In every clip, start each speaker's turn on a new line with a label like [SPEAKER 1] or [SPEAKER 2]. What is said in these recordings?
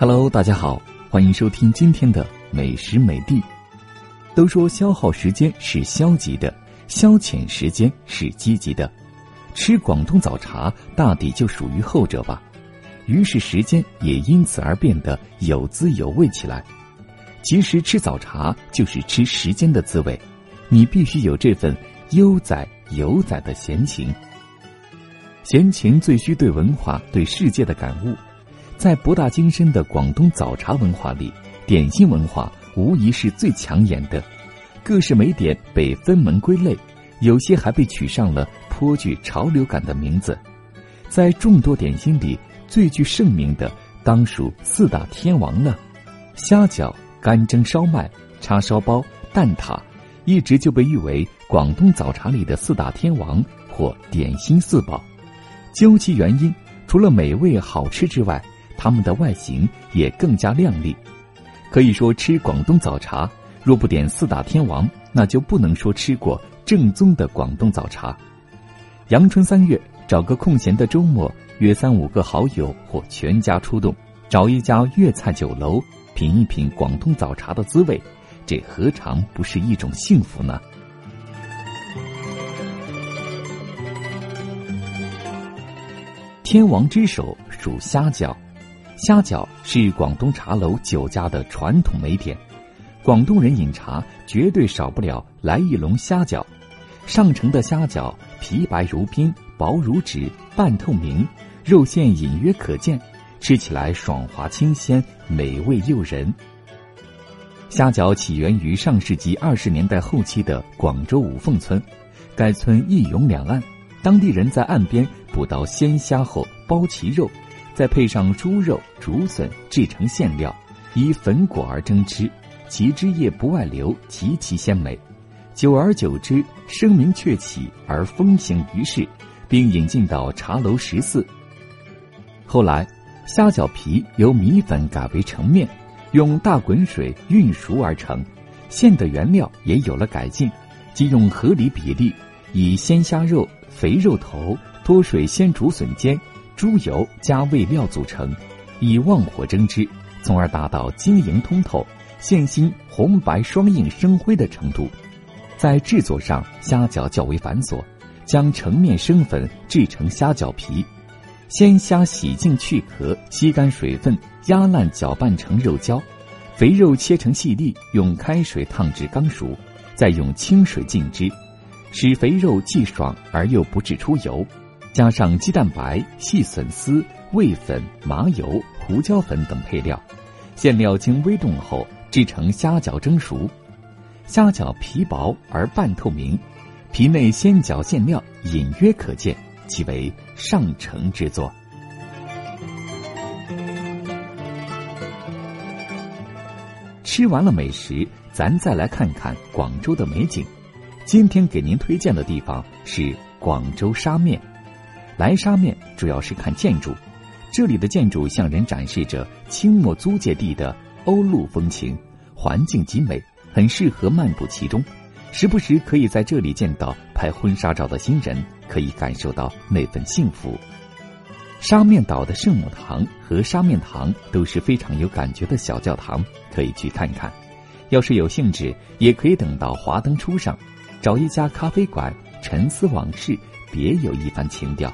[SPEAKER 1] Hello，大家好，欢迎收听今天的美食美地。都说消耗时间是消极的，消遣时间是积极的。吃广东早茶大抵就属于后者吧。于是时间也因此而变得有滋有味起来。其实吃早茶就是吃时间的滋味，你必须有这份悠哉游哉的闲情。闲情最需对文化、对世界的感悟。在博大精深的广东早茶文化里，点心文化无疑是最抢眼的。各式美点被分门归类，有些还被取上了颇具潮流感的名字。在众多点心里，最具盛名的当属四大天王了：虾饺、干蒸烧麦、叉烧包、蛋挞，一直就被誉为广东早茶里的四大天王或点心四宝。究其原因，除了美味好吃之外，它们的外形也更加靓丽，可以说吃广东早茶，若不点四大天王，那就不能说吃过正宗的广东早茶。阳春三月，找个空闲的周末，约三五个好友或全家出动，找一家粤菜酒楼，品一品广东早茶的滋味，这何尝不是一种幸福呢？天王之首属虾饺。虾饺是广东茶楼酒家的传统美点，广东人饮茶绝对少不了来一笼虾饺。上乘的虾饺皮白如冰，薄如纸，半透明，肉馅隐约可见，吃起来爽滑清鲜，美味诱人。虾饺起源于上世纪二十年代后期的广州五凤村，该村一涌两岸，当地人在岸边捕到鲜虾后剥其肉。再配上猪肉、竹笋制成馅料，以粉果而蒸吃，其汁液不外流，极其鲜美。久而久之，声名鹊起而风行于世，并引进到茶楼食肆。后来，虾饺皮由米粉改为成面，用大滚水运熟而成，馅的原料也有了改进，即用合理比例，以鲜虾肉、肥肉头、多水鲜竹笋尖。猪油加味料组成，以旺火蒸之，从而达到晶莹通透、馅心红白双映生辉的程度。在制作上，虾饺较为繁琐，将成面生粉制成虾饺皮，鲜虾洗净去壳，吸干水分，压烂搅拌成肉胶，肥肉切成细粒，用开水烫至刚熟，再用清水浸之，使肥肉既爽而又不致出油。加上鸡蛋白、细笋丝、味粉、麻油、胡椒粉等配料，馅料经微冻后制成虾饺蒸熟。虾饺皮薄而半透明，皮内鲜饺馅料隐约可见，即为上乘之作。吃完了美食，咱再来看看广州的美景。今天给您推荐的地方是广州沙面。来沙面主要是看建筑，这里的建筑向人展示着清末租界地的欧陆风情，环境极美，很适合漫步其中。时不时可以在这里见到拍婚纱照的新人，可以感受到那份幸福。沙面岛的圣母堂和沙面堂都是非常有感觉的小教堂，可以去看看。要是有兴致，也可以等到华灯初上，找一家咖啡馆沉思往事，别有一番情调。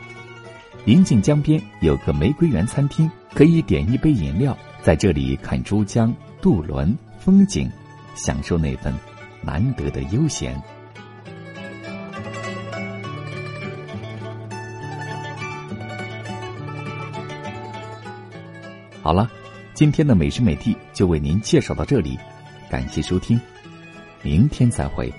[SPEAKER 1] 临近江边有个玫瑰园餐厅，可以点一杯饮料，在这里看珠江、渡轮、风景，享受那份难得的悠闲。好了，今天的美食美地就为您介绍到这里，感谢收听，明天再会。